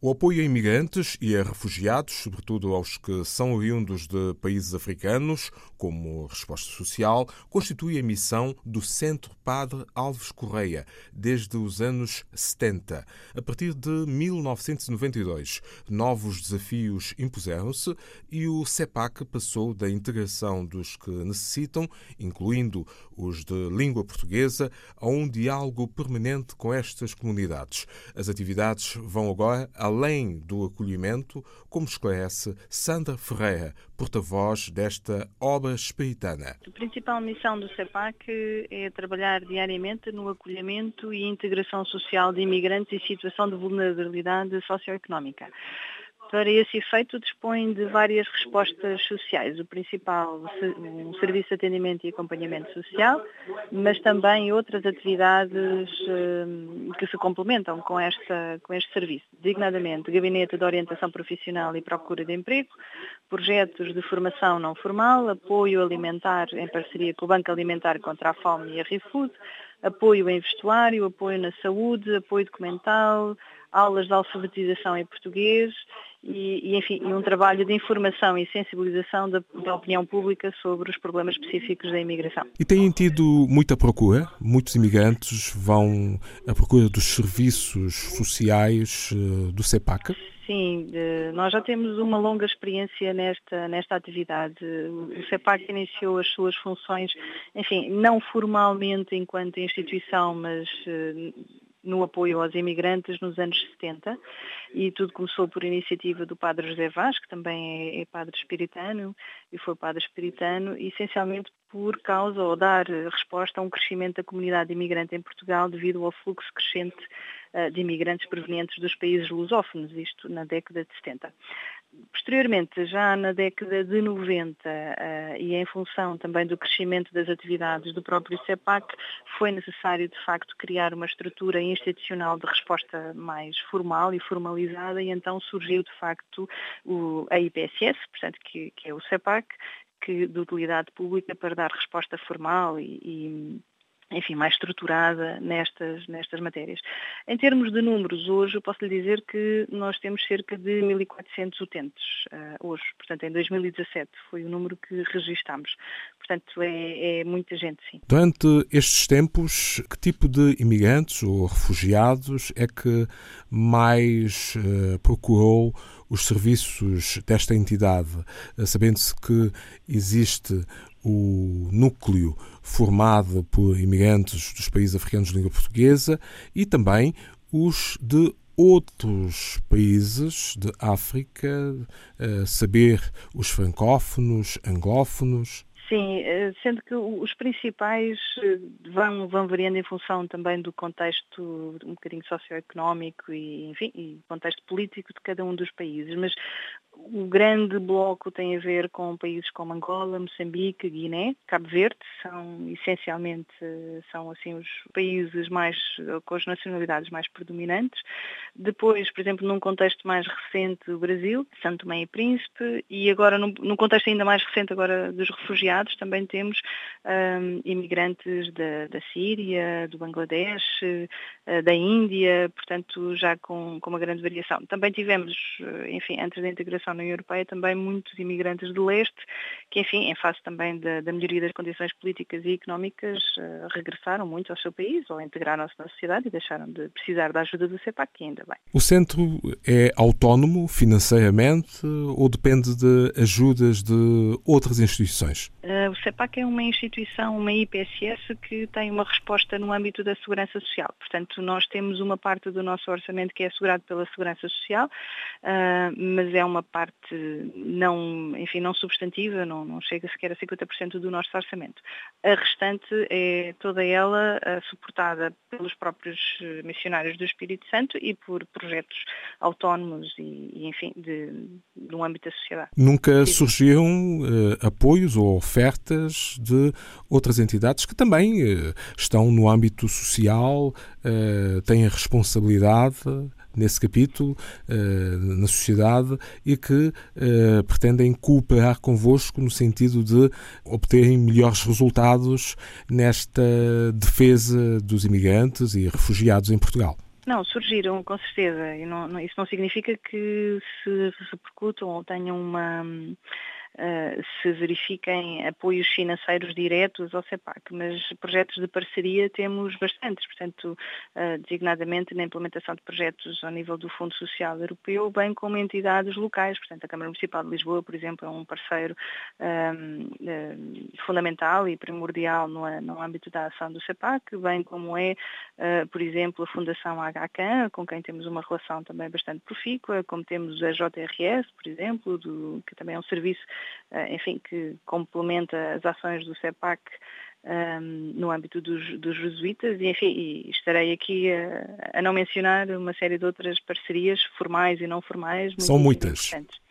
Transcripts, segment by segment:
O apoio a imigrantes e a refugiados, sobretudo aos que são oriundos de países africanos, como resposta social, constitui a missão do Centro Padre Alves Correia desde os anos 70. A partir de 1992, novos desafios impuseram-se e o CEPAC passou da integração dos que necessitam, incluindo os de língua portuguesa, a um diálogo permanente com estas comunidades. As atividades vão agora além do acolhimento, como esclarece Sandra Ferreira, porta-voz desta obra espeitana. A principal missão do CEPAC é trabalhar diariamente no acolhimento e integração social de imigrantes em situação de vulnerabilidade socioeconómica. Para esse efeito, dispõe de várias respostas sociais. O principal, um serviço de atendimento e acompanhamento social, mas também outras atividades hum, que se complementam com, esta, com este serviço, designadamente gabinete de orientação profissional e procura de emprego, projetos de formação não formal, apoio alimentar em parceria com o Banco Alimentar contra a Fome e a ReFood, apoio em vestuário, apoio na saúde, apoio documental, aulas de alfabetização em português e, e, enfim, um trabalho de informação e sensibilização da, da, opinião pública sobre os problemas específicos da imigração. E têm tido muita procura? Muitos imigrantes vão à procura dos serviços sociais uh, do CEPAC? Sim, nós já temos uma longa experiência nesta, nesta atividade. O CEPAC iniciou as suas funções, enfim, não formalmente enquanto instituição, mas eh, no apoio aos imigrantes nos anos 70 e tudo começou por iniciativa do padre José Vaz, que também é, é padre espiritano e foi padre espiritano, essencialmente por causa ou dar resposta a um crescimento da comunidade imigrante em Portugal devido ao fluxo crescente uh, de imigrantes provenientes dos países lusófonos, isto na década de 70. Posteriormente, já na década de 90 uh, eh, e em função também do crescimento das atividades do próprio CEPAC, foi necessário de facto criar uma estrutura institucional de resposta mais formal e formalizada e então surgiu de facto a IPSS, portanto que, que é o CEPAC, que, de utilidade pública para dar resposta formal e, e enfim, mais estruturada nestas, nestas matérias. Em termos de números, hoje eu posso lhe dizer que nós temos cerca de 1.400 utentes uh, hoje. Portanto, em 2017 foi o número que registámos. Portanto, é, é, muita gente, sim. Durante estes tempos, que tipo de imigrantes ou refugiados é que mais uh, procurou os serviços desta entidade, uh, sabendo-se que existe o núcleo formado por imigrantes dos países africanos de língua portuguesa e também os de outros países de África, saber os francófonos, anglófonos. Sim, eh, sendo que os principais eh, vão, vão variando em função também do contexto um bocadinho socioeconómico e, enfim, e contexto político de cada um dos países, mas o grande bloco tem a ver com países como Angola, Moçambique, Guiné, Cabo Verde, são essencialmente são assim os países mais com as nacionalidades mais predominantes. Depois, por exemplo, num contexto mais recente, o Brasil, Santo Tomé e Príncipe, e agora num, num contexto ainda mais recente agora dos refugiados, também temos um, imigrantes da, da, Síria, do Bangladesh, uh, da Índia, portanto já com, com uma grande variação. Também tivemos, enfim, antes da integração na União Europeia também muitos imigrantes do leste, que enfim, em face também da, da melhoria das condições políticas e económicas, uh, regressaram muito ao seu país ou integraram-se na sociedade e deixaram de precisar da ajuda do CEPAC, que ainda bem. O centro é autónomo financeiramente ou depende de ajudas de outras instituições? Uh, o CEPAC é uma instituição, uma IPSS, que tem uma resposta no âmbito da segurança social. Portanto, nós temos uma parte do nosso orçamento que é assegurado pela segurança social, uh, mas é uma parte não, enfim, não substantiva, não, não chega sequer a 50% do nosso orçamento. A restante é toda ela uh, suportada pelos próprios missionários do Espírito Santo e por projetos autónomos e, e enfim, de, no âmbito da sociedade. Nunca surgiram apoios ou ofertas de outras entidades que também eh, estão no âmbito social, eh, têm a responsabilidade nesse capítulo na sociedade e que pretendem cooperar convosco no sentido de obterem melhores resultados nesta defesa dos imigrantes e refugiados em Portugal. Não, surgiram, com certeza. Isso não significa que se repercutam ou tenham uma uh, se verifiquem apoios financeiros diretos ao CEPAC, mas projetos de parceria temos bastantes, portanto, uh, designadamente na implementação de projetos ao nível do Fundo Social Europeu, bem como entidades locais, portanto, a Câmara Municipal de Lisboa, por exemplo, é um parceiro uh, fundamental e primordial no, no, âmbito da ação do CEPAC, bem como é, por exemplo, a Fundação HCAN, com quem temos uma relação também bastante profícua, como temos a JRS, por exemplo, do, que também é um serviço eh, enfim, que complementa as ações do CEPAC um, ehm, no âmbito dos, dos jesuítas e, enfim, e estarei aqui a, a, não mencionar uma série de outras parcerias formais e não formais. São muitas. Importantes.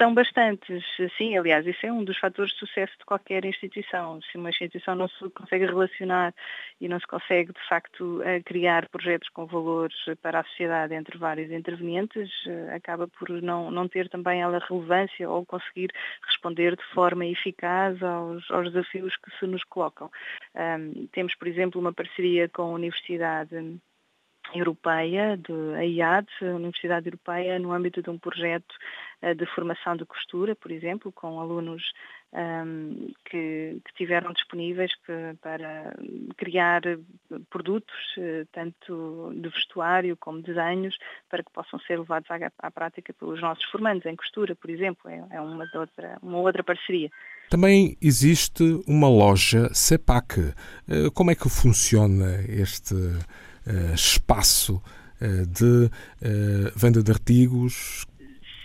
São bastantes, sim, aliás, isso é um dos fatores de sucesso de qualquer instituição. Se uma instituição não se consegue relacionar e não se consegue, de facto, eh, criar projetos com valores para a sociedade entre vários intervenientes, eh, acaba por não, não ter também ela relevância ou conseguir responder de forma eficaz aos, aos desafios que se nos colocam. Um, temos, por exemplo, uma parceria com a Universidade Europeia, de, a IAD, a Universidade Europeia, no âmbito de um projeto uh, de formação de costura, por exemplo, com alunos um, ehm, que, que, tiveram disponíveis que, para criar produtos, uh, tanto de vestuário como desenhos, para que possam ser levados à, à prática pelos nossos formandos em costura, por exemplo, é, é uma, outra, uma outra parceria. Também existe uma loja CEPAC. Uh, como é que funciona este espaço uh, de uh, venda de artigos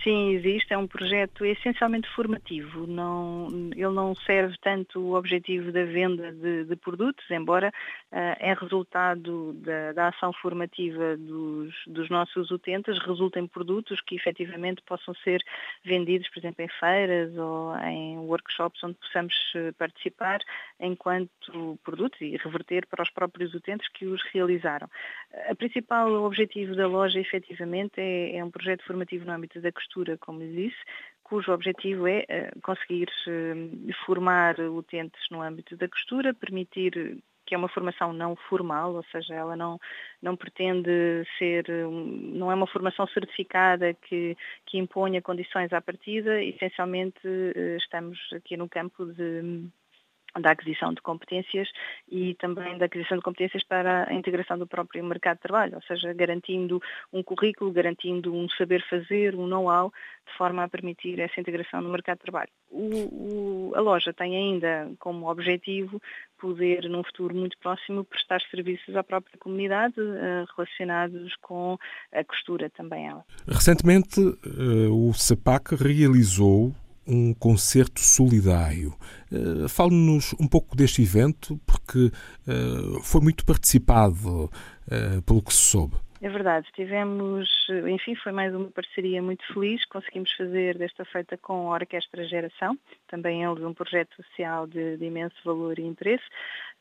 Sim, existe. É um projeto essencialmente formativo. Não, ele não serve tanto o objetivo da venda de, de produtos, embora uh, é resultado da, da ação formativa dos, dos, nossos utentes, resultem produtos que efetivamente possam ser vendidos, por exemplo, em feiras ou em workshops onde possamos eh, participar enquanto produtos e reverter para os próprios utentes que os realizaram. A principal objetivo da loja, efetivamente, é, é um projeto formativo no âmbito da costura como lhe disse, cujo objetivo é eh, conseguir eh, formar utentes no âmbito da costura, permitir que é uma formação não formal, ou seja, ela não, não pretende ser, não é uma formação certificada que, que imponha condições à partida, essencialmente eh, estamos aqui no campo de da aquisição de competências e também da aquisição de competências para a integração do próprio mercado de trabalho, ou seja, garantindo um currículo, garantindo um saber fazer, um know-how, de forma a permitir essa integração no mercado de trabalho. O, o, a loja tem ainda como objetivo poder, num futuro muito próximo, prestar serviços à própria comunidade uh, relacionados com a costura também ela. Recentemente, uh, o CEPAC realizou um concerto solidário. Uh, Fale-nos um pouco deste evento, porque uh, foi muito participado, uh, pelo que se soube. É verdade, tivemos, enfim, foi mais uma parceria muito feliz, conseguimos fazer desta feita com a Orquestra Geração, também eles um projeto social de, de imenso valor e interesse,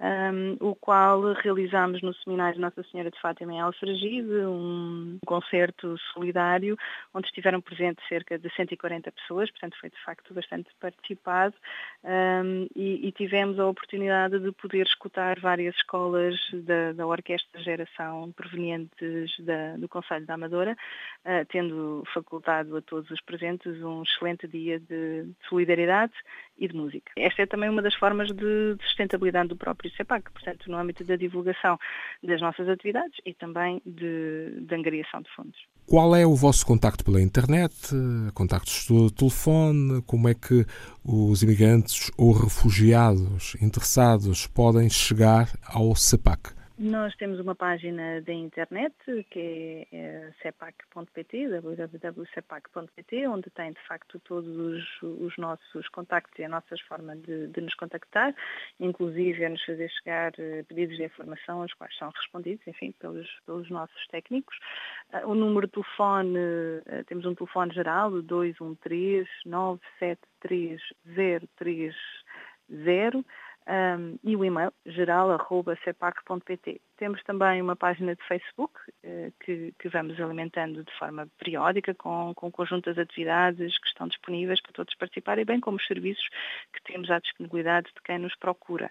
um, o qual realizámos no seminário Nossa Senhora de Fátima em Alfragide, um concerto solidário, onde estiveram presentes cerca de 140 pessoas, portanto foi de facto bastante participado, um, e, e, tivemos a oportunidade de poder escutar várias escolas da, da Orquestra Geração provenientes da, do Conselho da Amadora, uh, tendo facultado a todos os presentes um excelente dia de solidariedade e de música. Esta é também uma das formas de sustentabilidade do próprio CEPAC, portanto, no âmbito da divulgação das nossas atividades e também de, de angariação de fundos. Qual é o vosso contacto pela internet, contactos do telefone, como é que os imigrantes ou refugiados interessados podem chegar ao CEPAC? Nós temos uma página da internet que é, cepac.pt, www.cepac.pt, onde tem de facto todos os, os, nossos contactos e a nossa forma de, de, nos contactar, inclusive a nos fazer chegar eh, pedidos de informação, os quais são respondidos, enfim, pelos, pelos nossos técnicos. Uh, o número de telefone, uh, temos um telefone geral, 213 973 030 um, e o e-mail geral.cepac.pt. Temos também uma página de Facebook eh, que, que, vamos alimentando de forma periódica com, com conjunto das atividades que estão disponíveis para todos participarem, bem como os serviços que temos à disponibilidade de quem nos procura.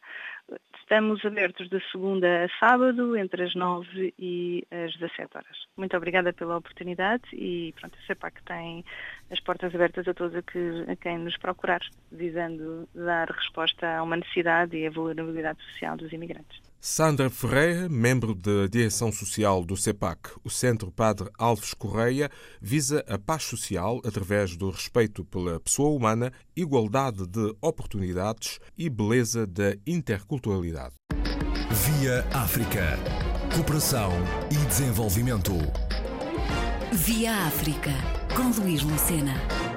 Estamos abertos de segunda a sábado, entre as 9 e as 17 horas. Muito obrigada pela oportunidade e pronto, a CEPAC tem as portas abertas a todos a, que, a quem nos procurar, visando dar resposta a uma necessidade e a vulnerabilidade social dos imigrantes. Sandra Ferreira, membro da direção social do CEPAC, o Centro Padre Alves Correia, visa a paz social através do respeito pela pessoa humana, igualdade de oportunidades e beleza da interculturalidade. Via África. Cooperação e desenvolvimento. Via África, com Luís Lucena.